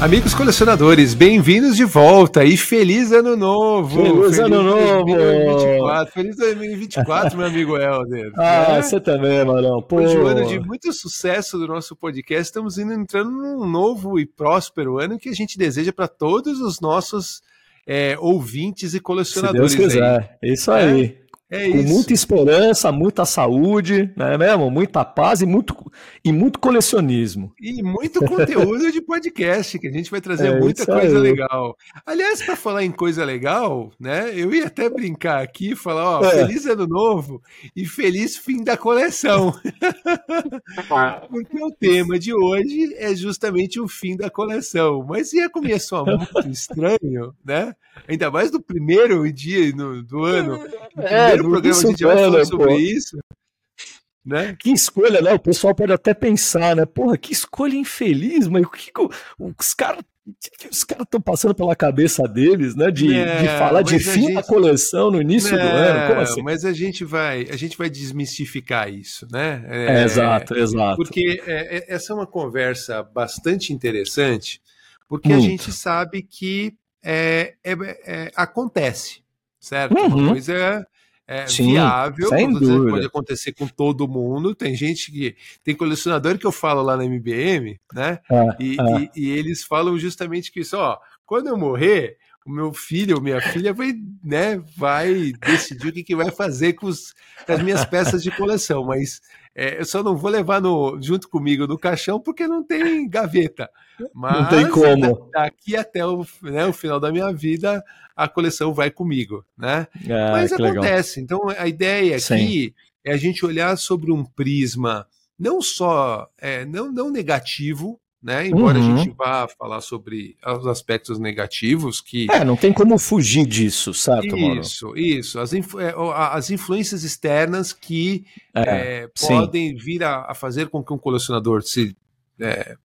Amigos colecionadores, bem-vindos de volta e feliz ano novo! Feliz, feliz ano novo! 2024. Feliz 2024, meu amigo Helder. Ah, é? você também, Marão. Pô. Hoje, um ano de muito sucesso do nosso podcast. Estamos indo entrando num novo e próspero ano que a gente deseja para todos os nossos é, ouvintes e colecionadores. Se Deus quiser, aí. isso aí. É? É com isso. muita esperança, muita saúde, não é mesmo? Muita paz e muito, e muito colecionismo. E muito conteúdo de podcast, que a gente vai trazer é muita coisa aí. legal. Aliás, para falar em coisa legal, né? Eu ia até brincar aqui, falar, ó, é. feliz ano novo e feliz fim da coleção. Porque o tema de hoje é justamente o fim da coleção. Mas ia começar muito estranho, né? Ainda mais no primeiro dia no, do ano. É, primeiro programa a gente vai falar sobre pô. isso. Né? Que escolha, né? O pessoal pode até pensar, né? Porra, que escolha infeliz, mas o que, que os caras os caras estão passando pela cabeça deles, né? De, é, de falar de fim gente... da coleção no início é, do ano. Como assim? Mas a gente vai, a gente vai desmistificar isso, né? É, exato, exato. Porque é, é, essa é uma conversa bastante interessante, porque a gente sabe que é, acontece, certo? Uhum. Uma coisa é, Sim, viável, pode acontecer com todo mundo. Tem gente que. Tem colecionador que eu falo lá na MBM, né? É, e, é. E, e, eles falam justamente que isso, ó, quando eu morrer, o meu filho ou minha filha vai, né, vai decidir o que, que vai fazer com, os, com as minhas peças de coleção, mas é, eu só não vou levar no, junto comigo no caixão porque não tem gaveta. Mas não tem como. Daqui até o, né, o final da minha vida, a coleção vai comigo, né? Ah, Mas acontece. Legal. Então a ideia Sim. aqui é a gente olhar sobre um prisma não só é, não, não negativo, né? Embora uhum. a gente vá falar sobre os aspectos negativos que é, não tem como fugir disso, certo? Isso, mano? isso. As, influ... É, as influências externas que é, é, podem vir a, a, fazer com que um colecionador se é,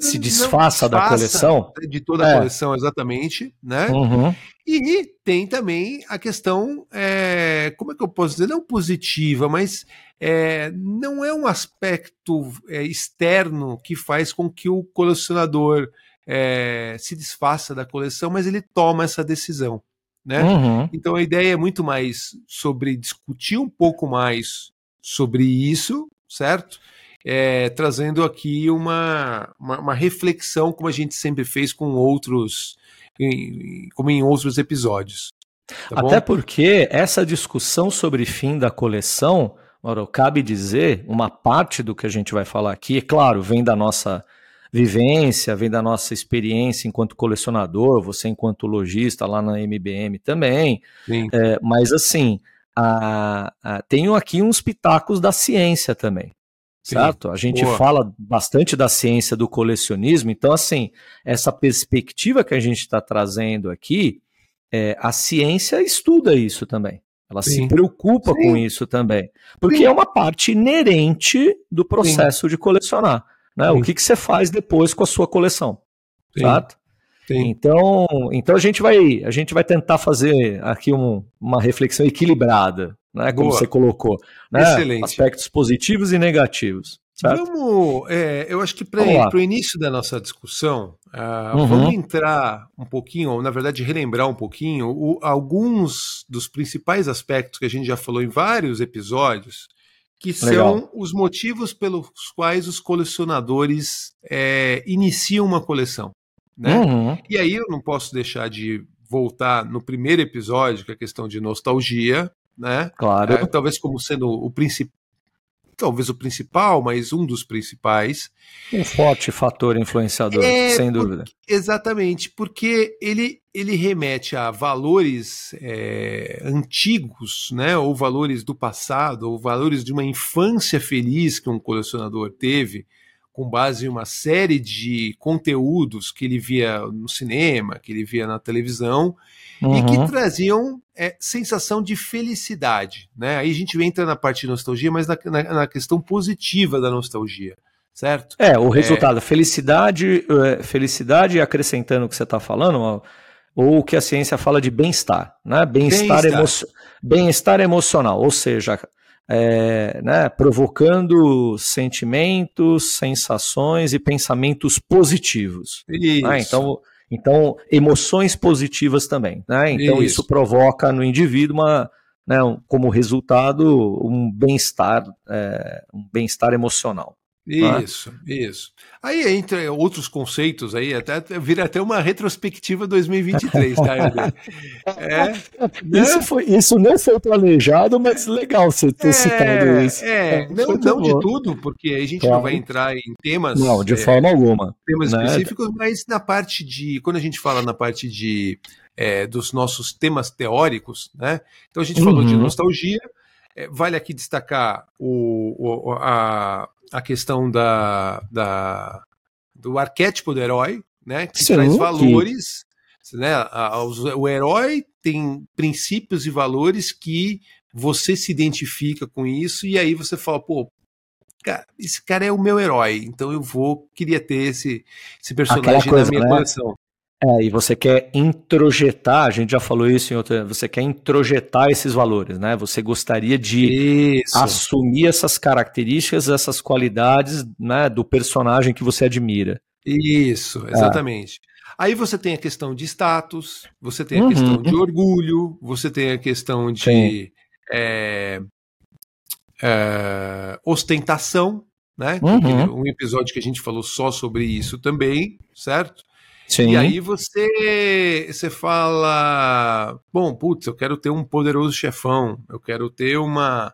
se desfaça da coleção. De toda a é. coleção, exatamente, né? Uhum. E tem também a questão, é, como é que eu posso dizer, não positiva, mas é, não é um aspecto é, externo que faz com que o colecionador é, se desfaça da coleção, mas ele toma essa decisão, né? Uhum. Então a ideia é muito mais sobre discutir um pouco mais sobre isso, certo? É, trazendo aqui uma, uma, uma, reflexão, como a gente sempre fez com outros, em, como em outros episódios. Tá Até porque essa discussão sobre fim da coleção, Mauro, cabe dizer, uma parte do que a gente vai falar aqui, é claro, vem da nossa vivência, vem da nossa experiência enquanto colecionador, você enquanto lojista lá na MBM também. É, mas assim, a, a, tenho aqui uns pitacos da ciência também certo? A gente Boa. fala bastante da ciência do colecionismo, então, assim, essa perspectiva que a gente está trazendo aqui, é, a ciência estuda isso também. Ela Sim. se preocupa Sim. com isso também. Porque Sim. é uma parte inerente do processo de colecionar. Né? O que, que você faz depois com a sua coleção. Certo? Então, então a gente vai a gente vai tentar fazer aqui um, uma reflexão equilibrada né, como Boa. você colocou. Né? Excelente. Aspectos positivos e negativos. Certo? Vamos, é, eu acho que para o início da nossa discussão, uh, uhum. vamos entrar um pouquinho, ou na verdade relembrar um pouquinho, o, alguns dos principais aspectos que a gente já falou em vários episódios, que Legal. são os motivos pelos quais os colecionadores é, iniciam uma coleção. Né? Uhum. E aí eu não posso deixar de voltar no primeiro episódio, que é a questão de nostalgia, né? Claro. É, talvez como sendo o principal talvez o principal, mas um dos principais. Um forte fator influenciador, é, sem dúvida. Porque, exatamente, porque ele, ele remete a valores é, antigos, né, ou valores do passado, ou valores de uma infância feliz que um colecionador teve, com base em uma série de conteúdos que ele via no cinema, que ele via na televisão, uhum. e que uhum. traziam é, sensação de felicidade. Né? Aí a gente entra na parte de nostalgia, mas na, na, na questão positiva da nostalgia. Certo? É, o resultado, é... felicidade, é, felicidade acrescentando o que você está falando, ou o que a ciência fala de bem-estar, né? Bem-estar bem emo bem emocional, ou seja, é, né, provocando sentimentos, sensações e pensamentos positivos. Né? Então, então, emoções positivas também. Né? Então, isso. isso provoca no indivíduo uma, né, como resultado um bem-estar, é, um bem-estar emocional. Né? Isso, isso. Aí entre outros conceitos aí, até vira até uma retrospectiva 2023, tá? é, né? isso, foi, isso não foi planejado, mas legal você ter é, citado isso. É, é não, não de tudo, porque a gente claro. não vai entrar em temas. Não, de é, forma alguma. Temas né? específicos, mas na parte de. Quando a gente fala na parte de. É, dos nossos temas teóricos, né? Então a gente uhum. falou de uhum. nostalgia, vale aqui destacar o, o, a, a questão da, da, do arquétipo do herói, né? Que Sim, traz valores. Que... Né? O herói tem princípios e valores que você se identifica com isso, e aí você fala, pô, cara, esse cara é o meu herói, então eu vou, queria ter esse, esse personagem coisa, na minha né? coleção. É, e você quer introjetar, a gente já falou isso em outra, você quer introjetar esses valores, né? Você gostaria de isso. assumir essas características, essas qualidades, né, do personagem que você admira. Isso, exatamente. É. Aí você tem a questão de status, você tem a uhum. questão de orgulho, você tem a questão de é, é, ostentação, né? Uhum. Um episódio que a gente falou só sobre isso também, certo? Sim. E aí você, você fala, bom, putz, eu quero ter um poderoso chefão, eu quero ter uma,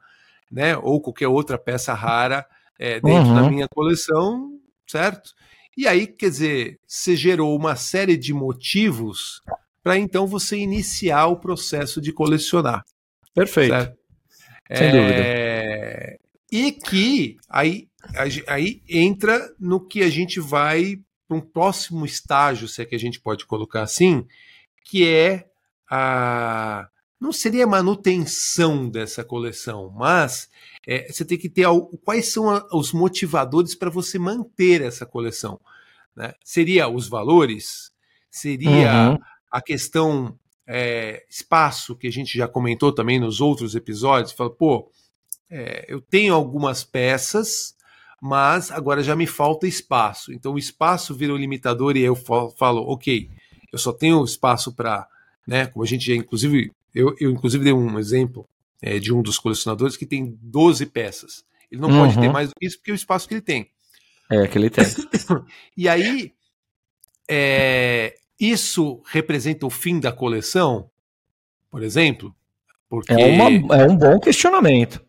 né, ou qualquer outra peça rara é, dentro uhum. da minha coleção, certo? E aí, quer dizer, você gerou uma série de motivos para então você iniciar o processo de colecionar. Perfeito. Certo? Sem é... dúvida. E que aí, aí entra no que a gente vai para um próximo estágio, se é que a gente pode colocar assim, que é a. Não seria a manutenção dessa coleção, mas é, você tem que ter quais são a, os motivadores para você manter essa coleção. Né? Seria os valores? Seria uhum. a questão é, espaço, que a gente já comentou também nos outros episódios? Fala, pô, é, eu tenho algumas peças, mas agora já me falta espaço. Então o espaço vira o limitador e eu falo, ok, eu só tenho espaço para, né, como a gente já inclusive, eu, eu inclusive dei um exemplo é, de um dos colecionadores que tem 12 peças. Ele não uhum. pode ter uhum. mais do que isso porque é o espaço que ele tem. É, que ele tem. e aí, é, isso representa o fim da coleção, por exemplo? Porque... É, uma, é um bom questionamento.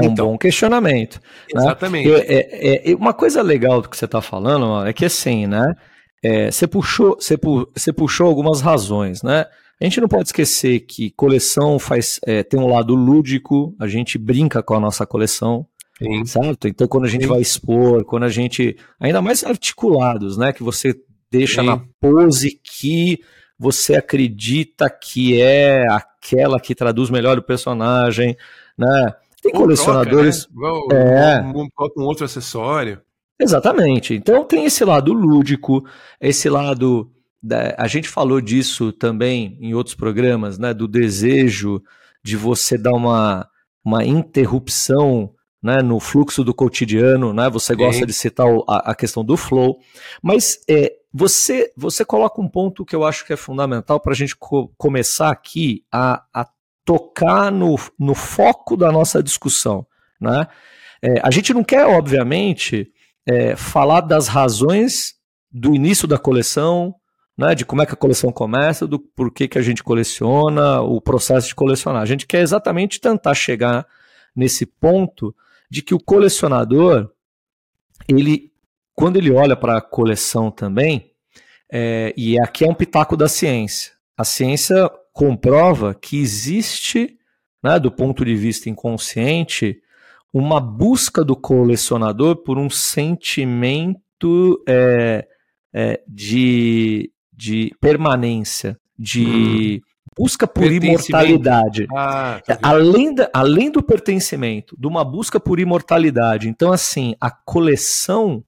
É então, um bom questionamento. Né? Exatamente. Né? É, é, uma coisa legal do que você está falando é que assim, né? É, você, puxou, você, pu, você puxou algumas razões, né? A gente não pode esquecer que coleção faz é, tem um lado lúdico, a gente brinca com a nossa coleção, Sim. certo? Então quando a gente Sim. vai expor, quando a gente. Ainda mais articulados, né? Que você deixa Sim. na pose que você acredita que é aquela que traduz melhor o personagem, né? Tem Ou colecionadores. Troca, né? é. um, um outro acessório. Exatamente. Então tem esse lado lúdico, esse lado. Da, a gente falou disso também em outros programas, né? Do desejo de você dar uma, uma interrupção né, no fluxo do cotidiano, né? Você Sim. gosta de citar a, a, questão do flow, mas é, você você coloca um ponto que eu acho que é fundamental para a gente co começar aqui a, a tocar no, no foco da nossa discussão. Né? É, a gente não quer, obviamente, é, falar das razões do início da coleção, né, de como é que a coleção começa, do porquê que a gente coleciona, o processo de colecionar. A gente quer exatamente tentar chegar nesse ponto de que o colecionador, ele, quando ele olha para a coleção também, é, e aqui é um pitaco da ciência. A ciência comprova que existe, né, do ponto de vista inconsciente, uma busca do colecionador por um sentimento é, é, de, de permanência, de hum. busca por imortalidade. Ah, tá além, da, além do pertencimento, de uma busca por imortalidade. Então, assim, a coleção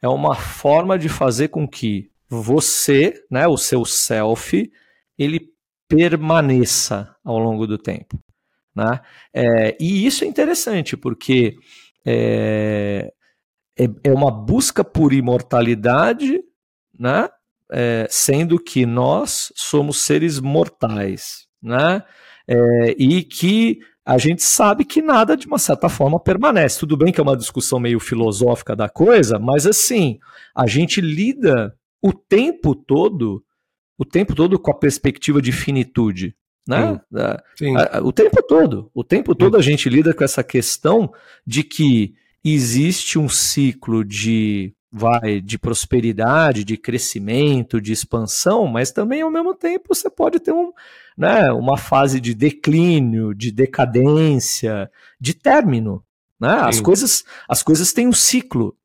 é uma forma de fazer com que você, né, o seu self, ele permaneça ao longo do tempo. Né? É, e isso é interessante, porque é, é, é uma busca por imortalidade, né? É, sendo que nós somos seres mortais, né? É, e que a gente sabe que nada, de uma certa forma, permanece. Tudo bem que é uma discussão meio filosófica da coisa, mas assim, a gente lida o tempo todo, o tempo todo com a perspectiva de finitude. Né? Sim. Sim. O tempo todo. O tempo todo a gente lida com essa questão de que existe um ciclo de vai de prosperidade, de crescimento, de expansão, mas também ao mesmo tempo você pode ter um, né, uma fase de declínio, de decadência, de término. Né? As, coisas, as coisas têm um ciclo.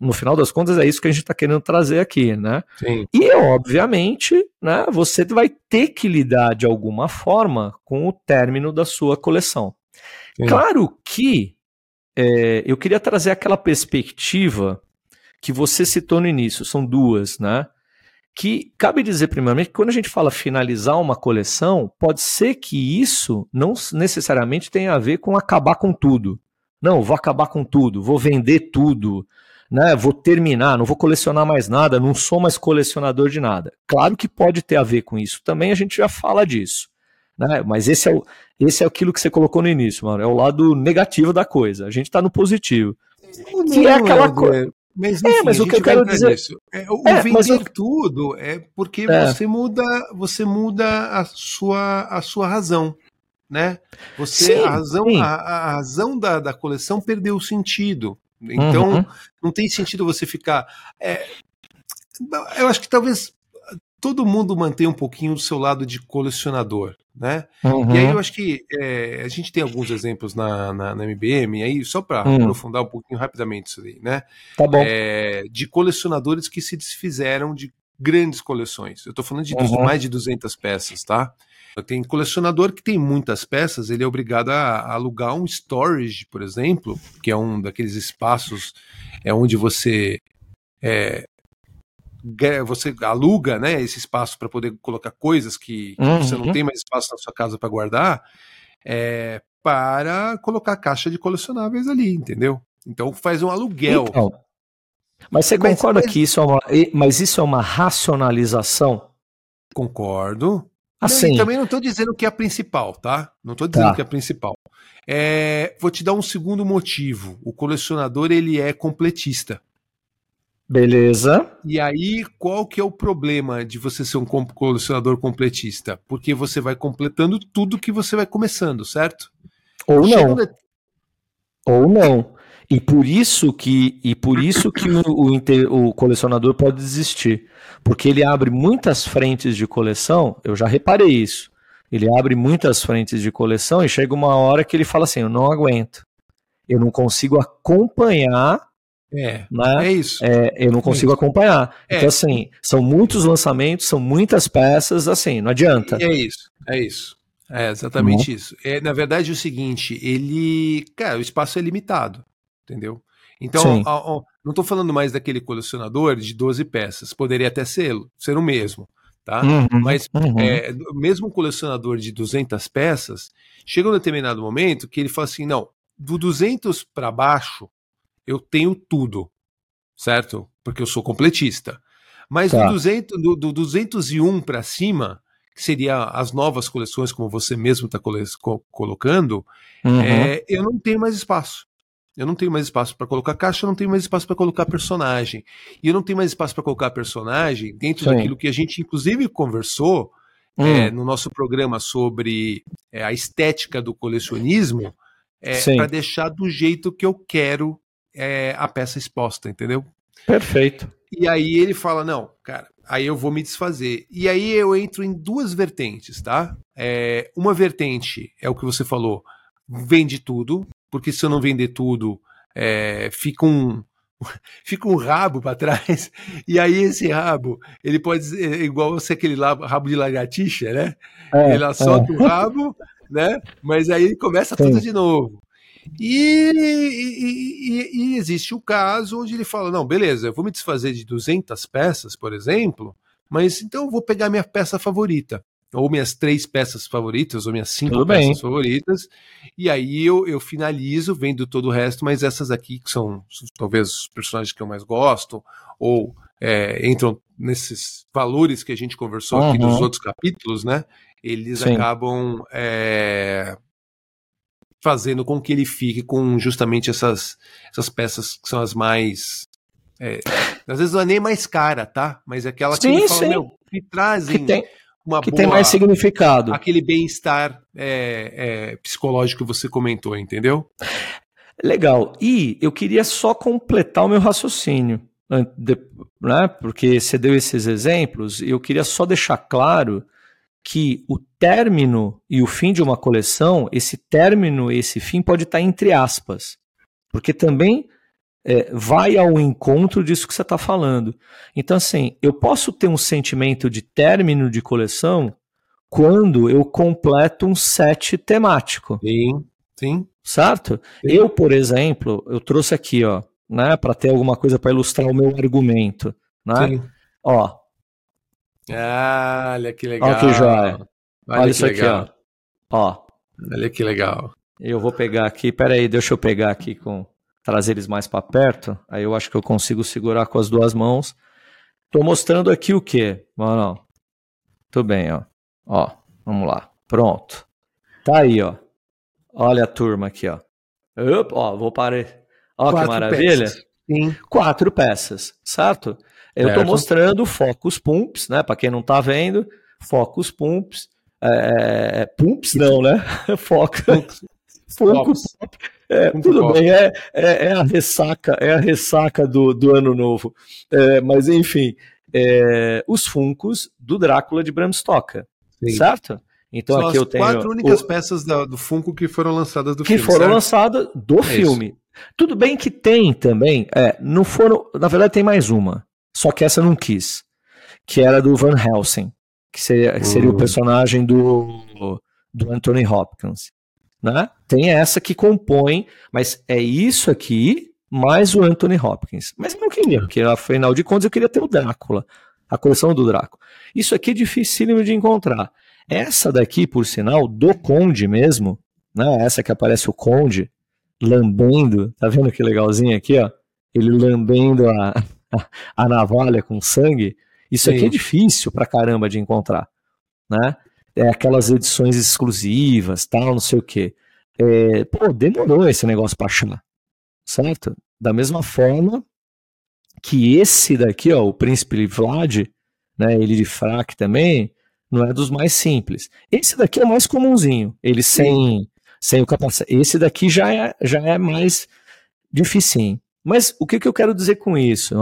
No final das contas, é isso que a gente está querendo trazer aqui. Né? Sim. E, obviamente, né, você vai ter que lidar de alguma forma com o término da sua coleção. Sim. Claro que é, eu queria trazer aquela perspectiva que você citou no início, são duas, né? Que cabe dizer, primeiramente, que quando a gente fala finalizar uma coleção, pode ser que isso não necessariamente tenha a ver com acabar com tudo. Não, vou acabar com tudo, vou vender tudo, né? Vou terminar, não vou colecionar mais nada, não sou mais colecionador de nada. Claro que pode ter a ver com isso também, a gente já fala disso. Né? Mas esse é, o, esse é aquilo que você colocou no início, mano. É o lado negativo da coisa. A gente está no positivo. Não, que é aquela coisa. Mas, enfim, é, mas o que eu quero dizer é, o é, vender eu... tudo é porque é. você muda você muda a sua a sua razão, né? Você sim, a razão a, a, razão da, da coleção perdeu o sentido. Então uhum. não tem sentido você ficar. É, eu acho que talvez todo mundo mantém um pouquinho do seu lado de colecionador, né? Uhum. E aí eu acho que é, a gente tem alguns exemplos na, na, na MBM, aí só para uhum. aprofundar um pouquinho rapidamente isso aí, né? Tá bom. É, de colecionadores que se desfizeram de grandes coleções. Eu estou falando de uhum. mais de 200 peças, tá? Tem colecionador que tem muitas peças, ele é obrigado a, alugar um storage, por exemplo, que é um daqueles espaços é onde você é, você aluga né, esse espaço para poder colocar coisas que, que uhum. você não tem mais espaço na sua casa para guardar, é, para colocar caixa de colecionáveis ali, entendeu? Então faz um aluguel. Então, mas você mas, concorda mas... que isso é uma, mas isso é uma racionalização? Concordo. Assim. também não estou dizendo que é a principal, tá? Não estou dizendo tá. que é a principal. É, vou te dar um segundo motivo. O colecionador ele é completista. Beleza. E aí, qual que é o problema de você ser um colecionador completista? Porque você vai completando tudo que você vai começando, certo? Ou não. De... Ou não. E por isso que, e por isso que o, o, o, colecionador pode desistir. Porque ele abre muitas frentes de coleção, eu já reparei isso. Ele abre muitas frentes de coleção e chega uma hora que ele fala assim: eu não aguento. Eu não consigo acompanhar é, né? é isso. É, eu não consigo é acompanhar. É. Então, assim, são muitos lançamentos, são muitas peças, assim, não adianta. É isso, é isso. É exatamente uhum. isso. É, na verdade, é o seguinte, ele. Cara, o espaço é limitado, entendeu? Então, não estou falando mais daquele colecionador de 12 peças, poderia até ser, ser o mesmo, tá? Uhum, Mas uhum. É, mesmo um colecionador de 200 peças, chega um determinado momento que ele fala assim: não, do 200 para baixo, eu tenho tudo, certo? Porque eu sou completista. Mas tá. do, 200, do, do 201 para cima, que seria as novas coleções, como você mesmo está co colocando, uhum. é, eu não tenho mais espaço. Eu não tenho mais espaço para colocar caixa, eu não tenho mais espaço para colocar personagem. E eu não tenho mais espaço para colocar personagem dentro Sim. daquilo que a gente, inclusive, conversou hum. é, no nosso programa sobre é, a estética do colecionismo, é, para deixar do jeito que eu quero é, a peça exposta, entendeu? Perfeito. E aí ele fala: não, cara, aí eu vou me desfazer. E aí eu entro em duas vertentes, tá? É, uma vertente é o que você falou: vende tudo, porque se eu não vender tudo, é, fica um. Fica um rabo para trás, e aí esse rabo, ele pode ser igual você aquele rabo de lagartixa, né? É, solta é. o rabo, né? Mas aí começa Sim. tudo de novo. E, e, e, existe o caso onde ele fala: não, beleza, eu vou me desfazer de 200 peças, por exemplo, mas então eu vou pegar minha peça favorita. ou minhas três peças favoritas, ou minhas cinco peças favoritas, e aí eu, eu finalizo vendo todo o resto, mas essas aqui que são talvez os personagens que eu mais gosto, ou é, entram nesses valores que a gente conversou uhum. aqui nos outros capítulos, né? Eles Sim. acabam é, fazendo com que ele fique com justamente essas, essas peças que são as mais. É, às vezes não é nem mais cara, tá? Mas é aquela sim, que, fala, meu, que trazem que tem, uma que boa, tem mais significado. Aquele bem-estar é, é, psicológico que você comentou, entendeu? Legal. E eu queria só completar o meu raciocínio, né? Porque você deu esses exemplos, eu queria só deixar claro que o término e o fim de uma coleção, esse término e esse fim pode estar entre aspas, porque também é, vai ao encontro disso que você está falando. Então, assim, eu posso ter um sentimento de término de coleção quando eu completo um set temático. Sim, sim. Certo? Sim. Eu, por exemplo, eu trouxe aqui, ó, né, para ter alguma coisa para ilustrar o meu argumento, né? Sim. Ó, ah, olha que legal. Olha que joia. Olha, olha isso legal. aqui, ó. ó. Olha que legal. Eu vou pegar aqui, peraí, deixa eu pegar aqui com trazer eles mais para perto. Aí eu acho que eu consigo segurar com as duas mãos. Tô mostrando aqui o quê? Mano, tudo bem, ó. Ó, vamos lá. Pronto. Tá aí, ó. Olha a turma aqui, ó. Opa, ó, vou parar. Ó Quatro que maravilha. Peças. Sim. Quatro peças, certo? Eu estou mostrando Focus Pumps, né? Para quem não está vendo, Focus Pumps. É, é pumps não, né? Focus. Focus. É, tudo bem, é, é, é, a ressaca, é a ressaca do, do ano novo. É, mas enfim, é, os Funcos do Drácula de Bram Stoker, Sim. certo? Então São aqui eu tenho quatro únicas o, peças da, do Funko que foram lançadas do que filme. Que foram certo? lançadas do é filme. Isso. Tudo bem que tem também, é, não foram, na verdade tem mais uma. Só que essa eu não quis. Que era do Van Helsing, que seria, que seria o hum. personagem do, do Anthony Hopkins. Né? Tem essa que compõe, mas é isso aqui mais o Anthony Hopkins. Mas eu não queria, porque afinal de contas eu queria ter o Drácula, a coleção do Drácula. Isso aqui é dificílimo de encontrar. Essa daqui, por sinal, do Conde mesmo, né? Essa que aparece o Conde lambendo, tá vendo que legalzinho aqui, ó? Ele lambendo a, a navalha com sangue, isso Sim. aqui é difícil pra caramba de encontrar, né? É aquelas edições exclusivas, tal, não sei o quê. É, pô, demorou esse negócio pra achar, certo? Da mesma forma que esse daqui, ó, o Príncipe Vlad, né, ele de fraque também, não é dos mais simples. Esse daqui é mais comumzinho, ele sem, sem o capacete. Esse daqui já é, já é mais dificinho. Mas o que, que eu quero dizer com isso?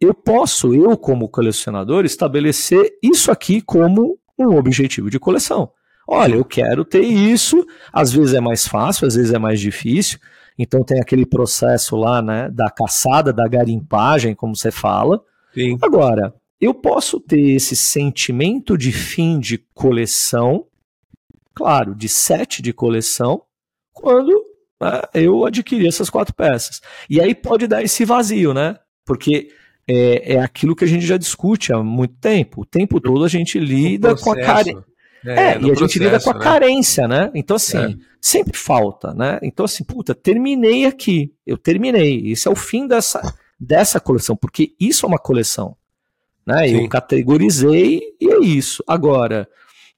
Eu posso, eu como colecionador, estabelecer isso aqui como um objetivo de coleção. Olha, eu quero ter isso, às vezes é mais fácil, às vezes é mais difícil. Então tem aquele processo lá, né, da caçada, da garimpagem, como você fala. Sim. Agora, eu posso ter esse sentimento de fim de coleção, claro, de set de coleção, quando né, eu adquiri essas quatro peças. E aí pode dar esse vazio, né? Porque é, é aquilo que a gente já discute há muito tempo. O tempo todo a gente lida com a carência. É, é e a processo, gente lida com a né? carência, né? Então, assim, é. sempre falta, né? Então, assim, puta, terminei aqui. Eu terminei. Esse é o fim dessa, dessa coleção, porque isso é uma coleção. Né? Eu categorizei e é isso. Agora,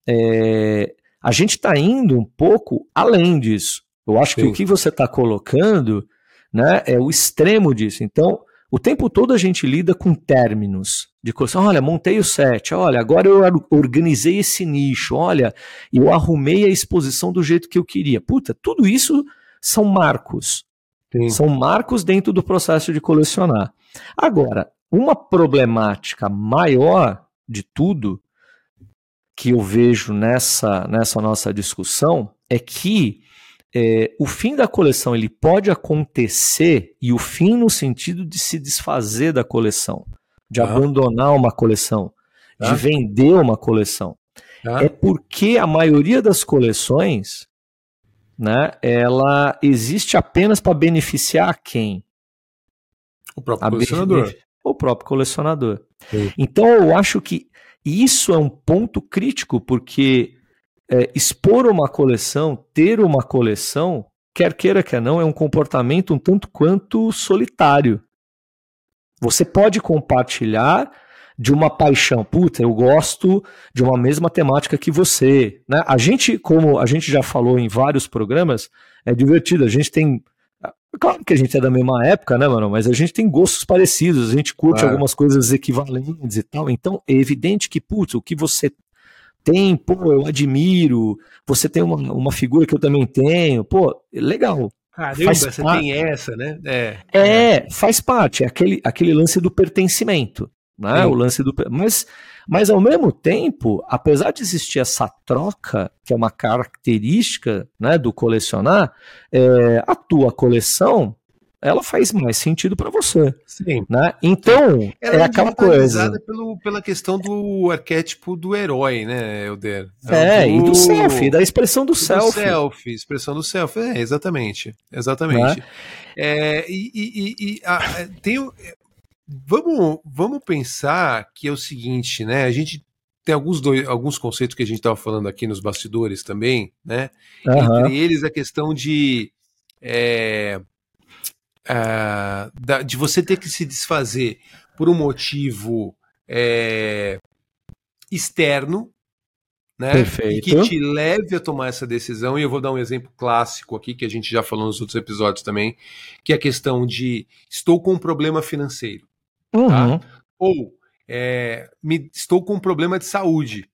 é, a gente está indo um pouco além disso. Eu acho Sim. que o que você está colocando né, é o extremo disso. Então, o tempo todo a gente lida com términos de coisa. Olha, montei o set, olha, agora eu organizei esse nicho, olha, eu arrumei a exposição do jeito que eu queria. Puta, tudo isso são marcos. Sim. São marcos dentro do processo de colecionar. Agora, uma problemática maior de tudo que eu vejo nessa, nessa nossa discussão é que é, o fim da coleção ele pode acontecer e o fim no sentido de se desfazer da coleção, de ah. abandonar uma coleção, ah. de vender uma coleção. Ah. É porque a maioria das coleções, né, ela existe apenas para beneficiar quem? O próprio colecionador. O próprio colecionador. Sim. Então eu acho que isso é um ponto crítico, porque é, expor uma coleção, ter uma coleção, quer queira, quer não, é um comportamento um tanto quanto solitário. Você pode compartilhar de uma paixão. Puta, eu gosto de uma mesma temática que você. Né? A gente, como a gente já falou em vários programas, é divertido. A gente tem. Claro que a gente é da mesma época, né, mano? Mas a gente tem gostos parecidos, a gente curte é. algumas coisas equivalentes e tal. Então é evidente que, putz, o que você tem, pô, eu admiro. Você tem uma, uma figura que eu também tenho, pô, legal. Caramba, faz você parte. tem essa, né? É, é, faz parte, é aquele, aquele lance do pertencimento né? O lance do. Mas, mas ao mesmo tempo, apesar de existir essa troca, que é uma característica né, do colecionar, é, a tua coleção ela faz mais sentido para você. Sim. Né? Então, ela é, é aquela coisa. Pelo, pela questão do arquétipo do herói, né, Elder? É, do... e do selfie, da expressão do, do selfie. selfie. Expressão do selfie, é, exatamente. Exatamente. Né? É, e, e, e a, tem, Vamos, vamos pensar que é o seguinte, né? A gente tem alguns, dois, alguns conceitos que a gente estava falando aqui nos bastidores também, né? Uhum. Entre eles a questão de, é, uh, de você ter que se desfazer por um motivo é, externo, né? Perfeito. Que te leve a tomar essa decisão. E eu vou dar um exemplo clássico aqui que a gente já falou nos outros episódios também, que é a questão de estou com um problema financeiro. Tá? Uhum. Tá? Ou é, me, estou com um problema de saúde.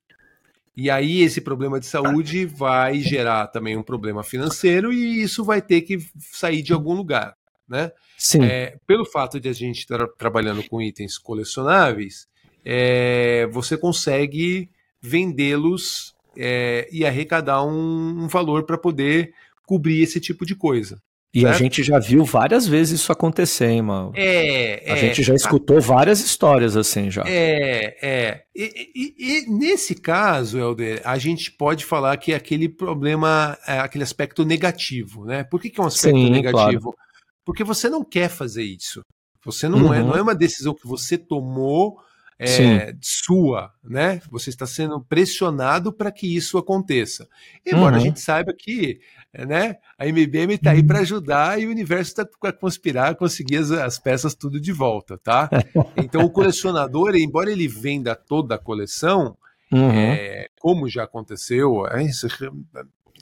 E aí esse problema de saúde vai gerar também um problema financeiro e isso vai ter que sair de algum lugar, né? Sim. É, pelo fato de a gente estar tá trabalhando com itens colecionáveis, é, você consegue vendê-los é, e arrecadar um, um valor para poder cobrir esse tipo de coisa. E certo? a gente já viu várias vezes isso acontecer, hein, mano? É, A é, gente já escutou várias histórias assim já. É, é. E, e, e, nesse caso, Helder, a gente pode falar que é aquele problema, é aquele aspecto negativo, né? Por que, que é um aspecto Sim, negativo? Claro. Porque você não quer fazer isso. Você não, é, uhum. é, não é uma decisão que você tomou é, sua, né? Você está sendo pressionado para que isso aconteça. Embora uhum. a gente saiba que né? A MBM está aí para ajudar e o universo está para conspirar, conseguir as, as, peças tudo de volta, tá? Então o colecionador, embora ele venda toda a coleção, uhum. é, como já aconteceu, é,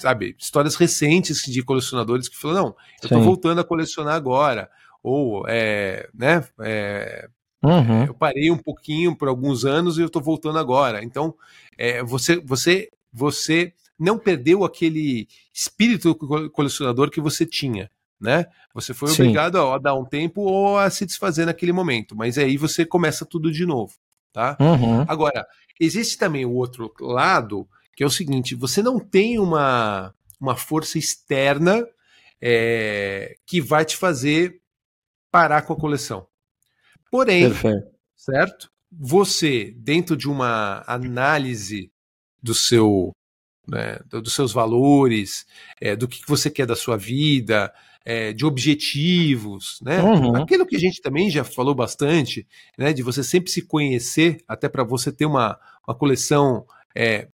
sabe, histórias recentes de colecionadores que falam, não, eu estou voltando a colecionar agora, ou, é, né, é, uhum. eu parei um pouquinho por alguns anos e eu estou voltando agora. Então, é, você, você, você não perdeu aquele espírito colecionador que você tinha. Né? Você foi Sim. obrigado a, a, dar um tempo ou a se desfazer naquele momento, mas aí você começa tudo de novo, tá? Uhum. Agora, existe também o outro lado, que é o seguinte: você não tem uma, uma força externa é, que vai te fazer parar com a coleção. Porém, Perfeito. certo? Você, dentro de uma análise do seu né, dos seus valores, é, do que você quer da sua vida, é, de objetivos, né? Uhum. Aquilo que a gente também já falou bastante, né? De você sempre se conhecer, até para você ter uma, uma coleção é,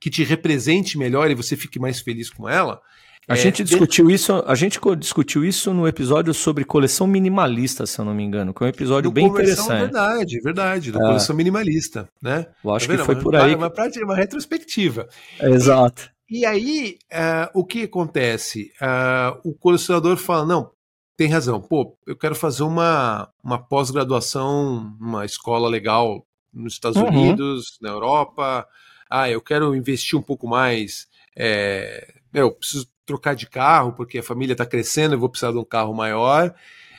que te represente melhor e você fique mais feliz com ela. A é, gente discutiu isso, a gente discutiu isso no episódio sobre coleção minimalista, se eu não me engano, que é um episódio do bem interessante. Verdade, verdade, da é. coleção minimalista, né? Eu acho tá que foi por aí. Uma, prática, uma retrospectiva. Exato. E, e aí, uh, o que acontece? Uh, o colecionador fala, não, tem razão, pô, eu quero fazer uma, uma pós-graduação numa escola legal nos Estados uhum. Unidos, na Europa. Ah, eu quero investir um pouco mais. É, eu preciso trocar de carro, porque a família está crescendo, eu vou precisar de um carro maior,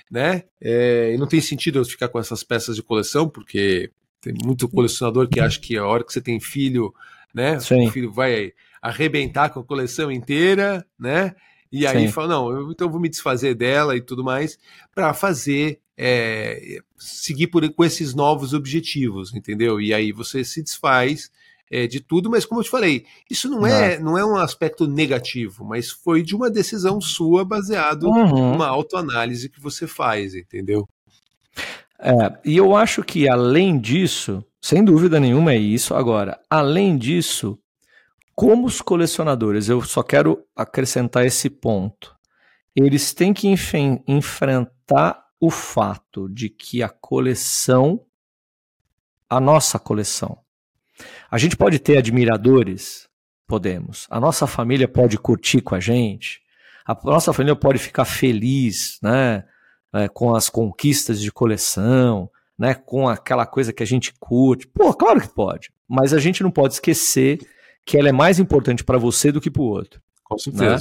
né? É, e não tem sentido eu ficar com essas peças de coleção, porque tem muito colecionador que acha que a hora que você tem filho, né? Sim. O filho vai arrebentar com a coleção inteira, né? E aí Sim. fala, não, eu, então vou me desfazer dela e tudo mais, para fazer, é, seguir por, com esses novos objetivos, entendeu? E aí você se desfaz é, de tudo, mas como eu te falei, isso não, é, não é um aspecto negativo, mas foi de uma decisão sua baseado uhum. numa autoanálise que você faz, entendeu? É, e eu acho que além disso, Sem dúvida nenhuma é isso. Agora, além disso, como os colecionadores, eu só quero acrescentar esse ponto. Eles têm que enfrentar o fato de que a coleção, a nossa coleção, a gente pode ter admiradores, podemos. A nossa família pode curtir com a gente. A nossa família pode ficar feliz, né, é, com as conquistas de coleção, né, com aquela coisa que a gente curte. Pô, claro que pode. Mas a gente não pode esquecer que ela é mais importante para você do que para o outro. Com certeza. Né?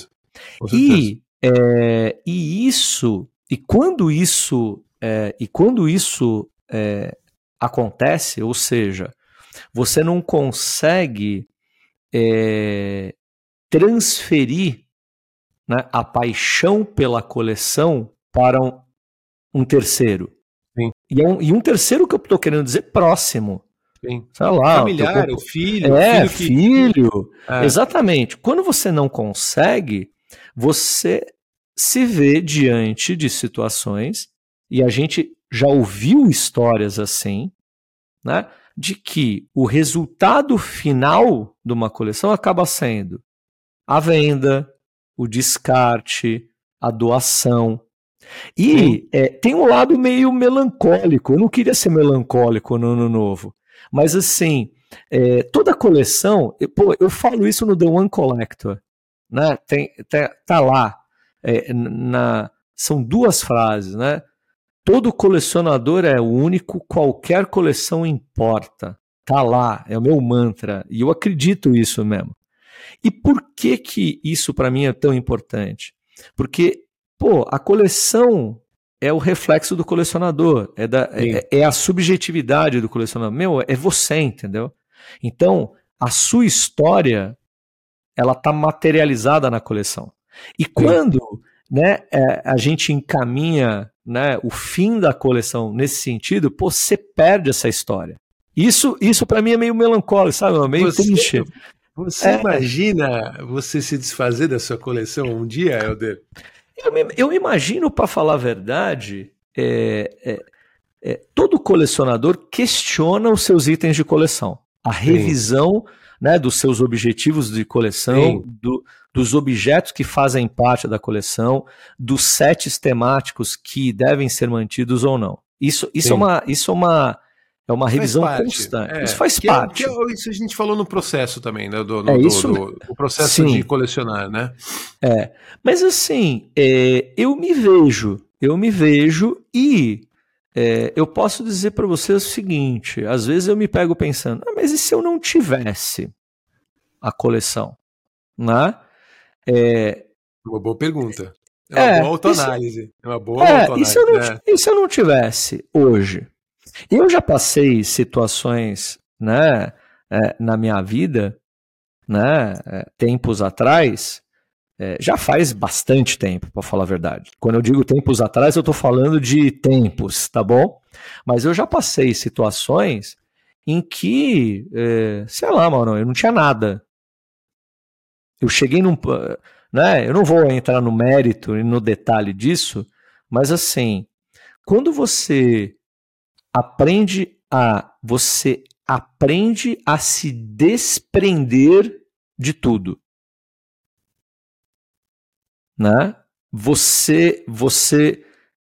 Com certeza. E, é, e isso, e quando isso, é, e quando isso é, acontece, ou seja, você não consegue é, transferir né, a paixão pela coleção para um, um terceiro. E, é um, e um terceiro que eu estou querendo dizer próximo. Sim. Sei lá, Familiar, o filho. É, filho. filho. É. Exatamente. Quando você não consegue, você se vê diante de situações, e a gente já ouviu histórias assim, né? De que o resultado final de uma coleção acaba sendo a venda, o descarte, a doação. E é, tem um lado meio melancólico. Eu não queria ser melancólico no ano novo. Mas assim, é, toda coleção, eu, pô, eu falo isso no The One Collector. Né? Tem, tá, tá lá. É, na, são duas frases, né? Todo colecionador é único, qualquer coleção importa. Tá lá, é o meu mantra. E eu acredito isso mesmo. E por que que isso para mim é tão importante? Porque Pô, a coleção é o reflexo do colecionador, é, da, é, é, a subjetividade do colecionador. Meu, é você, entendeu? Então, a sua história, ela tá materializada na coleção. E quando né, é, a gente encaminha né, o fim da coleção nesse sentido, pô, você perde essa história. Isso, isso para mim é meio melancólico, sabe? É meio você, triste. Você é. imagina você se desfazer da sua coleção um dia, Helder? Eu, eu imagino, para falar a verdade, é, é, é, todo colecionador questiona os seus itens de coleção. A revisão né, dos seus objetivos de coleção, do, dos objetos que fazem parte da coleção, dos sets temáticos que devem ser mantidos ou não. Isso, isso, é, uma, isso é uma é uma revisão constante. É, isso faz que é parte. É, que isso a gente falou no processo também, né? Do, no, é isso, do, do, processo sim. de colecionar, né? É. Mas assim, é, eu me vejo, eu me vejo e é, eu posso dizer para você o seguinte: às vezes eu me pego pensando, ah, mas e se eu não tivesse a coleção? Né? É, uma boa pergunta. É uma boa autoanálise. é uma boa é, autoanálise. E se, eu não, né? se eu não tivesse hoje? Eu já passei situações, né, é, na minha vida, né, é, tempos atrás, é, já faz bastante tempo, para falar a verdade. Quando eu digo tempos atrás, eu estou falando de tempos, tá bom? Mas eu já passei situações em que, é, sei lá, mano, eu não tinha nada. Eu cheguei num. Né, eu não vou entrar no mérito e no detalhe disso, mas assim, quando você aprende a você aprende a se desprender de tudo. Né? Você você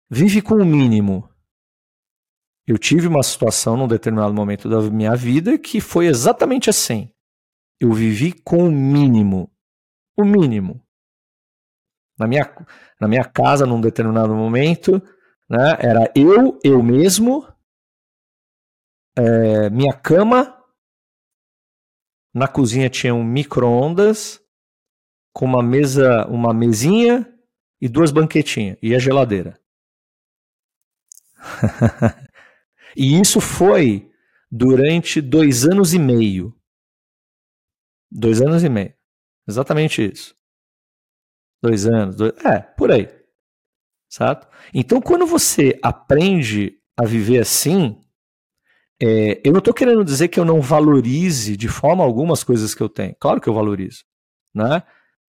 vive com o mínimo. Eu tive uma situação num determinado momento da minha vida que foi exatamente assim. Eu vivi com o mínimo. O mínimo. Na minha, na minha casa, num determinado momento, né, era eu, eu mesmo, é, minha cama. Na cozinha tinha um micro-ondas com uma mesa, uma mesinha e duas banquetinhas e a geladeira. e isso foi durante dois anos e meio. Dois anos e meio. Exatamente isso. Dois anos. Dois... É, por aí. Certo? Então, quando você aprende a viver assim, é, eu não estou querendo dizer que eu não valorize de forma alguma as coisas que eu tenho. Claro que eu valorizo. Né?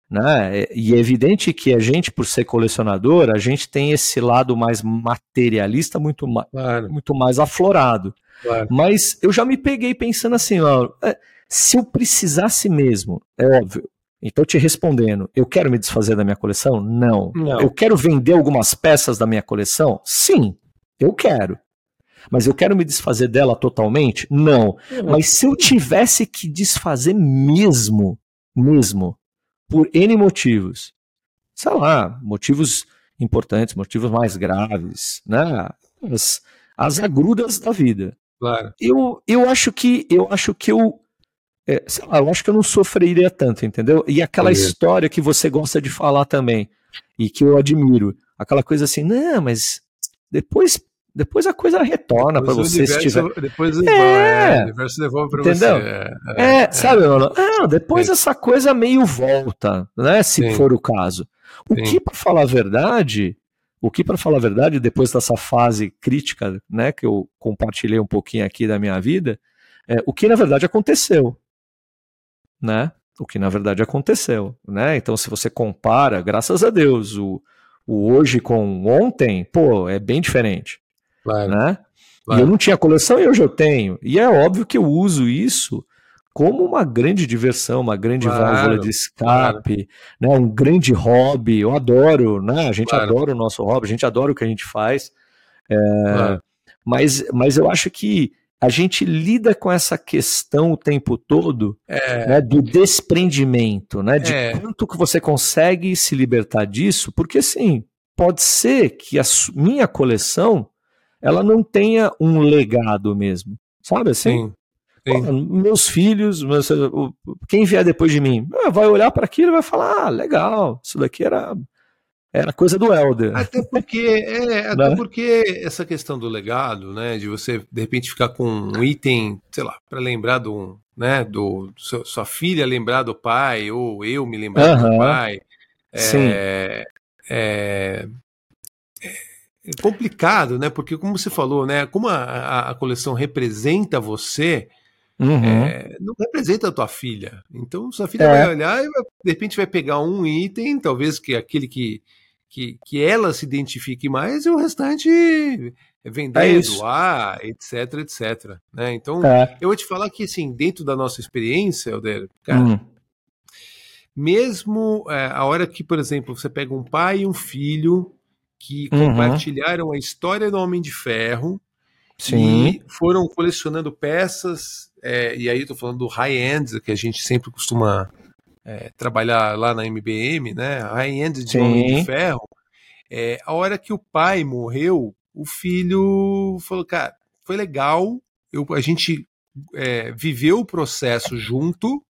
Né? É, e é evidente que a gente, por ser colecionador, a gente tem esse lado mais materialista muito, claro. muito mais aflorado. Claro. Mas eu já me peguei pensando assim, ó, é, se eu precisasse mesmo, é óbvio. Então, te respondendo, eu quero me desfazer da minha coleção? Não. Não. Eu quero vender algumas peças da minha coleção? Sim, eu quero. Mas eu quero me desfazer dela totalmente? Não. Mas se eu tivesse que desfazer mesmo, mesmo, por N motivos, sei lá, motivos importantes, motivos mais graves, né? As, as agruras da vida. Claro. Eu, eu acho que eu acho que eu é, lá, eu acho que eu não sofreria tanto, entendeu? E aquela história que você gosta de falar também, e que eu admiro, aquela coisa assim, não, mas depois depois a coisa retorna para você universo, se tiver. Depois é, é, o universo devolve para você. É, é, é sabe, mano? Ah, depois essa coisa meio volta, né? Se Sim. for o caso. O Sim. que, para falar a verdade, o que, para falar a verdade, depois dessa fase crítica, né, que eu compartilhei um pouquinho aqui da minha vida, é, o que na verdade aconteceu né? O que na verdade aconteceu, né? Então, se você compara, graças a Deus, o, o hoje com ontem, pô, é bem diferente, claro. né? Claro. E eu não tinha coleção e hoje eu tenho. E é óbvio que eu uso isso como uma grande diversão, uma grande claro, válvula de escape, claro. né, um grande hobby. Eu adoro, né? A gente claro. adora o nosso hobby, a gente adora o que a gente faz. É, mas, mas eu acho que a gente lida com essa questão o tempo todo é. né, do desprendimento, né, de é. quanto que você consegue se libertar disso, porque sim, pode ser que a minha coleção ela não tenha um legado mesmo, sabe assim? Sim. Sim. Meus filhos, meus, quem vier depois de mim, ah, vai olhar para aquilo e vai falar, ah, legal, isso daqui era era coisa do Elder. Até porque, é, até né? porque essa questão do legado, né, de você de repente ficar com um item, sei lá, para lembrar do, né, do, do sua filha lembrar do pai ou eu me lembrar do pai. É, Sim. É, é, complicado, né? Porque como você falou, né, como a, a coleção representa você, Uhum. É, não representa a tua filha. Então, sua filha é. vai olhar e de repente vai pegar um item, talvez que aquele que, que, que ela se identifique mais e o restante vender, é doar, etc, etc. Né? Então, é. eu vou te falar que, assim, dentro da nossa experiência, Helder, cara, uhum. mesmo é, a hora que, por exemplo, você pega um pai e um filho que uhum. compartilharam a história do Homem de Ferro Sim. e foram colecionando peças é, e aí estou falando do high-end, que a gente sempre costuma é, trabalhar lá na MBM, né? High-end de Sim. Homem de Ferro. É, a hora que o pai morreu, o filho falou, cara, foi legal, eu, a gente é, viveu o processo junto,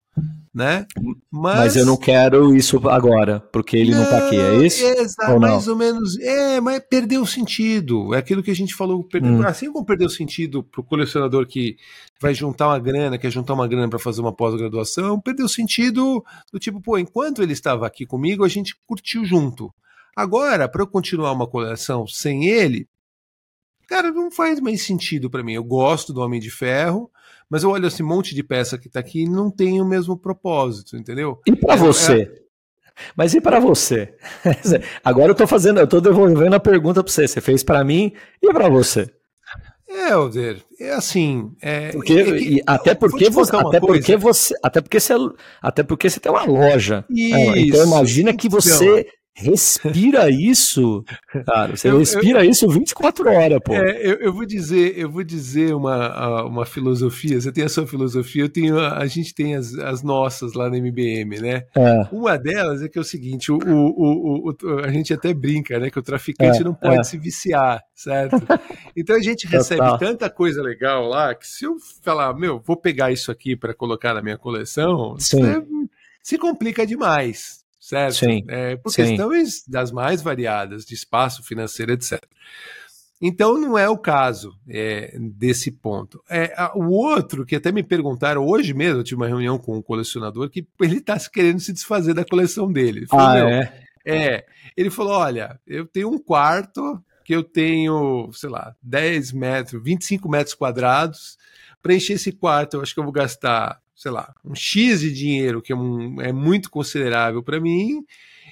né? Mas... mas eu não quero isso agora, porque ele não, não tá aqui, é isso? Exato, ou mais ou menos. É, mas perdeu o sentido. É aquilo que a gente falou, perdeu, hum. assim como perdeu sentido pro colecionador que vai juntar uma grana, quer juntar uma grana para fazer uma pós-graduação, perdeu sentido do tipo, pô, enquanto ele estava aqui comigo, a gente curtiu junto. Agora, para eu continuar uma coleção sem ele, cara, não faz mais sentido para mim. Eu gosto do Homem de Ferro, mas eu olho esse monte de peça que tá aqui e não tem o mesmo propósito, entendeu? E para é, você? É... Mas e para você? Agora eu tô fazendo, eu tô devolvendo a pergunta para você. Você fez para mim e para você? É, Alder, é assim. É, porque, é que, até porque você, até porque você, até porque você, até porque você tem uma loja. Isso, então imagina que você então, respira isso, cara. Você eu, respira eu, isso 24 horas, pô. É, eu, eu, vou dizer, eu vou dizer uma, uma filosofia. Você tem a sua filosofia, eu tenho, a, a gente tem as, as nossas lá na MBM, né? É. Uma delas é que é o seguinte: o, o, o, a gente até brinca, né? Que o traficante é, não pode é. se viciar, certo? Então a gente recebe tanta coisa legal lá que se eu falar, meu, vou pegar isso aqui para colocar na minha coleção, se complica demais certo? Sim, é, por sim. questões das mais variadas, de espaço financeiro, etc. Então não é o caso é, desse ponto. É, a, o outro, que até me perguntaram hoje mesmo, eu tive uma reunião com um colecionador que ele está querendo se desfazer da coleção dele. Ele falou, ah, é? é? Ele falou: olha, eu tenho um quarto que eu tenho, sei lá, 10 metros, 25 metros quadrados. Para encher esse quarto, eu acho que eu vou gastar sei lá, um X de dinheiro, que é, um, é muito considerável para mim,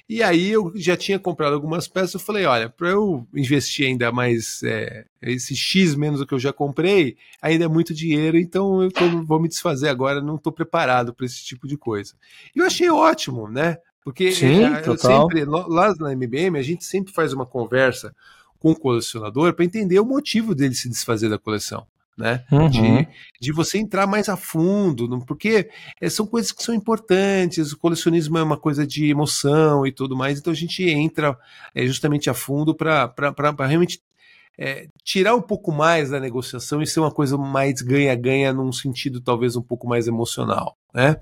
E aí eu já tinha comprado algumas peças, eu falei, olha, para eu investir ainda mais é, esse X menos do que eu já comprei, ainda é muito dinheiro, então eu tô, vou me desfazer agora, não estou preparado para esse tipo de coisa. E eu achei ótimo, né? Porque Sim, eu sempre, lá na MBM, a gente sempre faz uma conversa com o colecionador para entender o motivo dele se desfazer da coleção né? Uhum. De, de você entrar mais a fundo, porque é, são coisas que são importantes, o colecionismo é uma coisa de emoção e tudo mais, então a gente entra é, justamente a fundo para realmente é, tirar um pouco mais da negociação e ser uma coisa mais ganha-ganha num sentido talvez um pouco mais emocional, né?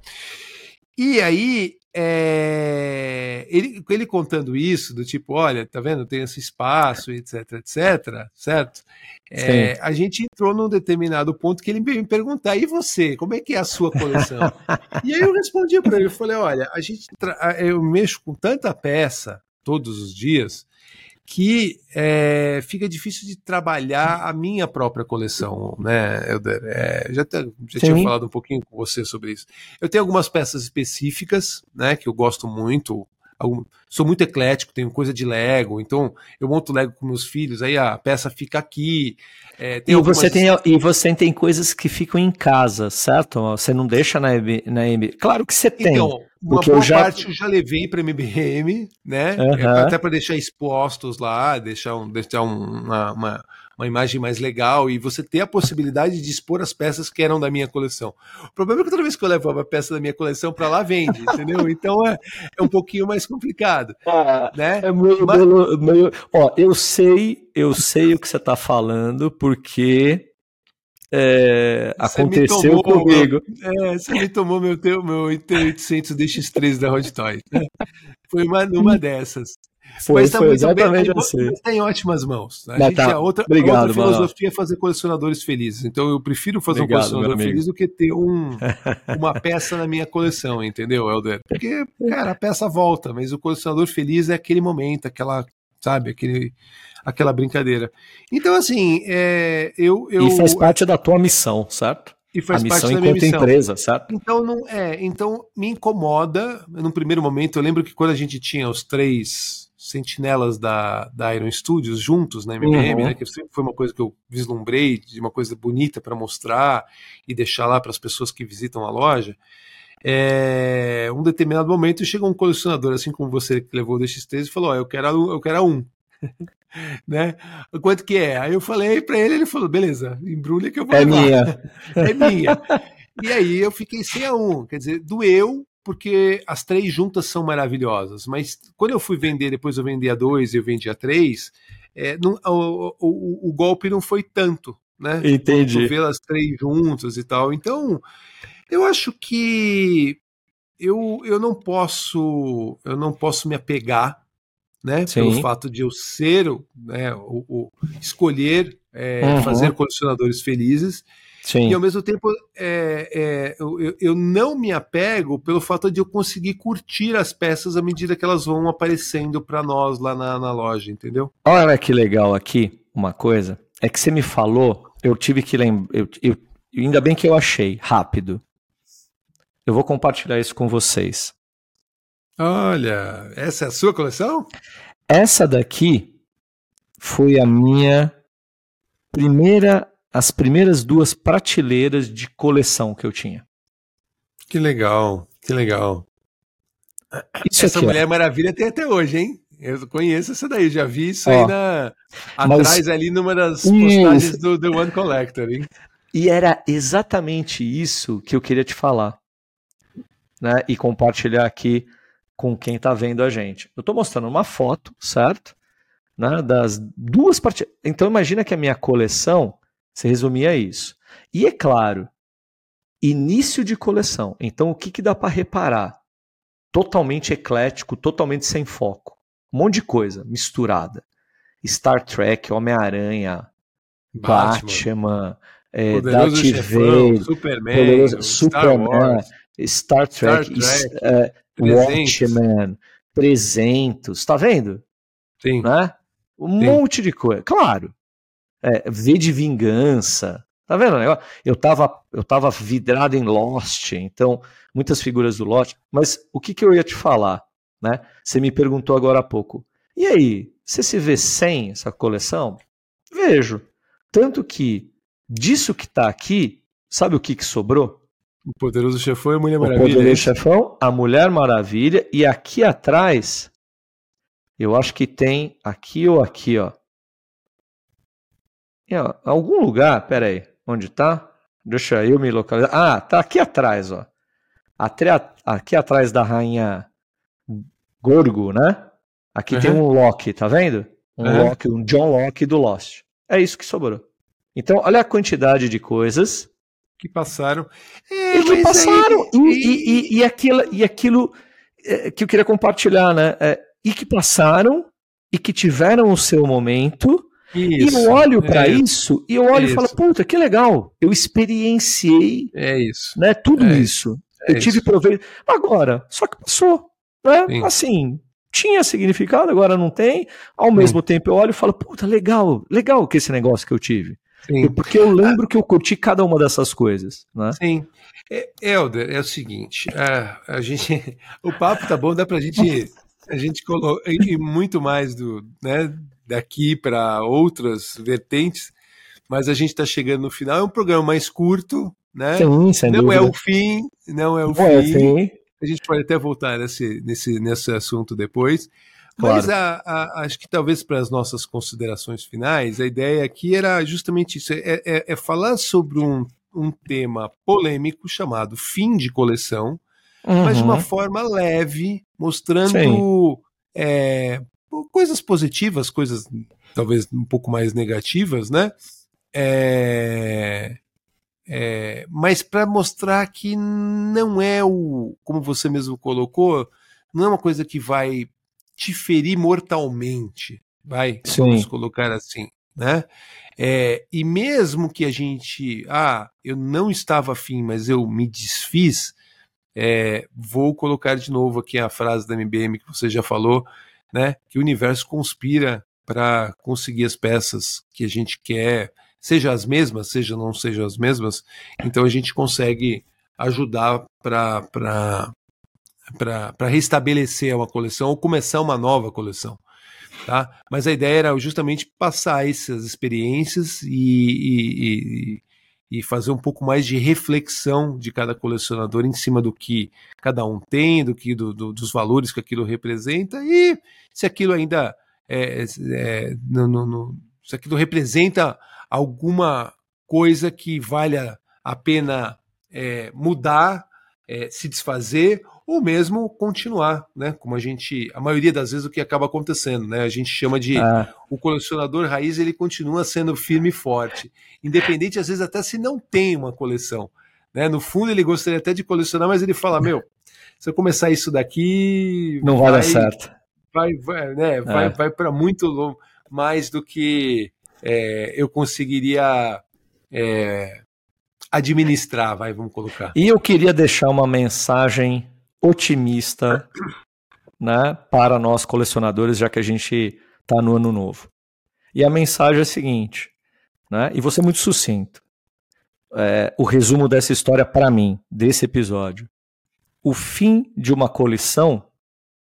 E aí é, ele, ele contando isso, do tipo, olha, tá vendo, tem esse espaço, etc, etc, certo? É, a gente entrou num determinado ponto que ele veio me perguntar, e você, como é que é a sua coleção? e aí eu respondi para ele, eu falei, olha, a gente eu mexo com tanta peça todos os dias, que é, fica difícil de trabalhar a minha própria coleção, né, Helder? É, já já tinha falado um pouquinho com você sobre isso. Eu tenho algumas peças específicas, né, que eu gosto muito. Sou muito eclético, tenho coisa de Lego, então eu monto Lego com meus filhos, aí a peça fica aqui. É, e, algumas... você tem, e você tem coisas que ficam em casa, certo? Você não deixa na, na MB. Claro que você tem. Então, uma boa eu já... parte eu já levei para MBM, né? Uhum. Até para deixar expostos lá, deixar, um, deixar uma, uma, uma, imagem mais legal e você ter a possibilidade de expor as peças que eram da minha coleção. O problema é que toda vez que eu levo uma peça da minha coleção para lá, vende, entendeu? Então é, é um pouquinho mais complicado. Ah, né? É meio, Mas... meio, meio... Ó, eu sei, eu sei o que você está falando, porque é, aconteceu tomou, comigo. Meu, é, você me tomou meu, teu, meu 800 DX3 da Hot Toy. Né? Foi uma, uma dessas. Foi, mas tá foi exatamente bem, assim. Está em ótimas mãos. Né? A, gente, tá. a outra, Obrigado, outra filosofia é fazer colecionadores felizes. Então eu prefiro fazer Obrigado, um colecionador feliz do que ter um, uma peça na minha coleção, entendeu, Helder? Porque, cara, a peça volta, mas o colecionador feliz é aquele momento, aquela, sabe, aquele aquela brincadeira. Então, assim, é, eu, eu. E faz parte da tua missão, certo? E faz a missão parte da minha missão. empresa, certo? Então, não, é, então, me incomoda. No primeiro momento, eu lembro que quando a gente tinha os três sentinelas da, da Iron Studios juntos na MBM, uhum. né, que sempre foi uma coisa que eu vislumbrei, de uma coisa bonita para mostrar e deixar lá para as pessoas que visitam a loja. É, um determinado momento chegou um colecionador, assim como você que levou o DX3 e falou: oh, eu quero eu quero um. né? Quanto que é? Aí eu falei para ele, ele falou, beleza, embrulha que eu vou É levar. minha. é minha. E aí eu fiquei sem a um, quer dizer, doeu, porque as três juntas são maravilhosas, mas quando eu fui vender, depois eu vendi a dois e eu vendi a três, é, não, o, o, o, golpe não foi tanto, né? Entendi. Ver as três juntas e tal. Então, eu acho que eu, eu não posso eu não posso me apegar né? Sim. Pelo fato de eu ser, né, o, o escolher é, uhum. fazer colecionadores felizes. Sim. E ao mesmo tempo é, é, eu, eu, não me apego pelo fato de eu conseguir curtir as peças à medida que elas vão aparecendo para nós lá na, na, loja, entendeu? Olha que legal aqui uma coisa. É que você me falou, eu tive que lembrar. Eu, eu, ainda bem que eu achei rápido. Eu vou compartilhar isso com vocês. Olha, essa é a sua coleção? Essa daqui foi a minha primeira, as primeiras duas prateleiras de coleção que eu tinha. Que legal, que legal. Isso essa Mulher é. Maravilha tem até hoje, hein? Eu conheço essa daí, já vi isso Ó, aí na, atrás mas... ali numa das postagens do The One Collector, hein? E era exatamente isso que eu queria te falar, né? E compartilhar aqui com quem está vendo a gente. Eu estou mostrando uma foto, certo? Né, das duas partes. Então imagina que a minha coleção se resumia a isso. E é claro, início de coleção. Então o que, que dá para reparar? Totalmente eclético, totalmente sem foco. Um monte de coisa misturada. Star Trek, Homem-Aranha, Batman, Batman é, Darth Vader, Superman, Superman, Star, Star Trek, Star Trek. É, Watchmen, 300, tá vendo? Sim. Né? Um Sim. monte de coisa. Claro. É, v de vingança. Tá vendo? Eu tava, eu tava vidrado em Lost, então muitas figuras do Lost. Mas o que, que eu ia te falar? Né? Você me perguntou agora há pouco. E aí, você se vê sem essa coleção? Vejo. Tanto que disso que está aqui, sabe o que, que sobrou? O Poderoso Chefão e a Mulher Maravilha. O Poderoso é Chefão, a Mulher Maravilha. E aqui atrás, eu acho que tem aqui ou aqui, ó. Em algum lugar, pera aí, onde tá? Deixa eu me localizar. Ah, tá aqui atrás, ó. Aqui atrás da rainha Gorgo, né? Aqui uhum. tem um Loki, tá vendo? Um uhum. Loki, um John Locke do Lost. É isso que sobrou. Então, olha a quantidade de coisas que passaram. É, e que passaram. E, e, e, aquilo, e aquilo é, que eu queria compartilhar, né? É, e que passaram e que tiveram o seu momento. Isso, e eu olho para é isso e eu olho isso. e falo, puta, que legal. Eu experienciei é isso. Né, tudo é isso. eu tive proveito. Agora, só que passou. Né? Assim, tinha significado, agora não tem. Ao mesmo hum. tempo eu olho e falo, puta, legal, legal que esse negócio que eu tive. Sim. Porque eu lembro que eu curti cada uma dessas coisas. Né? Sim. É, Helder, é o seguinte, a, a gente, o papo tá bom, dá pra gente, a gente colocar e muito mais do, né, daqui para outras vertentes, mas a gente está chegando no final. É um programa mais curto, né? Sim, sem não dúvida. é o fim, não é o é, fim. Sim. A gente pode até voltar nesse, nesse, nesse assunto depois. Claro. Mas a, a, acho que talvez para as nossas considerações finais, a ideia aqui era justamente isso: é, é, é falar sobre um, um tema polêmico chamado fim de coleção, uhum. mas de uma uhum. forma leve, mostrando é, coisas positivas, coisas talvez um pouco mais negativas, né? É, é, mas para mostrar que não é o, como você mesmo colocou, não é uma coisa que vai te ferir mortalmente, vai, Sim. vamos colocar assim, né? É, e mesmo que a gente, ah, eu não estava afim, mas eu me desfiz, é, vou colocar de novo aqui a frase da MBM que você já falou, né? Que o universo conspira para conseguir as peças que a gente quer, seja as mesmas, seja não sejam as mesmas, então a gente consegue ajudar para para restabelecer uma coleção ou começar uma nova coleção. Tá? Mas a ideia era justamente passar essas experiências e, e, e, fazer um pouco mais de reflexão de cada colecionador em cima do que cada um tem, do que do, do, dos valores que aquilo representa e se aquilo ainda é, é, no, no, no, se aquilo representa alguma coisa que valha a pena é, mudar, é, se desfazer ou mesmo continuar, né? Como a gente, a maioria das vezes o que acaba acontecendo, né? A gente chama de é. o colecionador raiz, ele continua sendo firme e forte, independente às vezes até se não tem uma coleção, né? No fundo ele gostaria até de colecionar, mas ele fala, meu, se eu começar isso daqui, não vai, vai dar certo. Vai, vai, né? Vai, é. vai para muito longe, mais do que é, eu conseguiria é, administrar, vai, vamos colocar. E eu queria deixar uma mensagem otimista né, para nós colecionadores, já que a gente está no ano novo. E a mensagem é a seguinte, né, e você é muito sucinto. É, o resumo dessa história para mim, desse episódio. O fim de uma coleção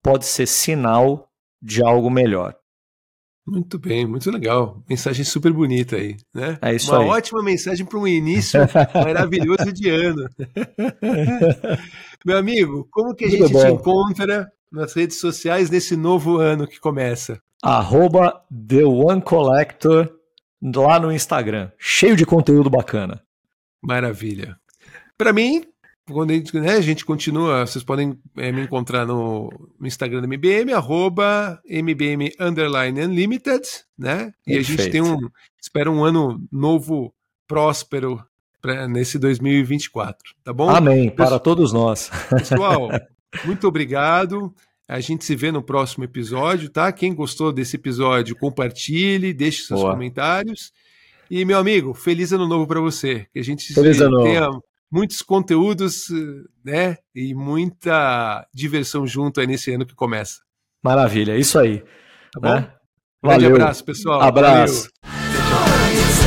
pode ser sinal de algo melhor. Muito bem, muito legal. Mensagem super bonita aí, né? É isso Uma aí. ótima mensagem para um início maravilhoso de ano. Meu amigo, como que a gente te encontra nas redes sociais nesse novo ano que começa? Arroba The One Collector lá no Instagram. Cheio de conteúdo bacana. Maravilha. Para mim, quando a gente, né, a gente continua, vocês podem é, me encontrar no, no, Instagram da MBM, arroba MBM Underline Unlimited, né? E Perfeito. a gente tem um, espera um ano novo, próspero, pra, nesse 2024, tá bom? Amém, para todos nós. Pessoal, muito obrigado. A gente se vê no próximo episódio, tá? Quem gostou desse episódio, compartilhe, deixe seus Boa. comentários. E, meu amigo, feliz ano novo para você. Que a gente feliz tenha muitos conteúdos, né? E muita diversão junto aí nesse ano que começa. Maravilha, isso aí. Tá bom? Né? Valeu. Um grande abraço, pessoal. Abraço. Valeu.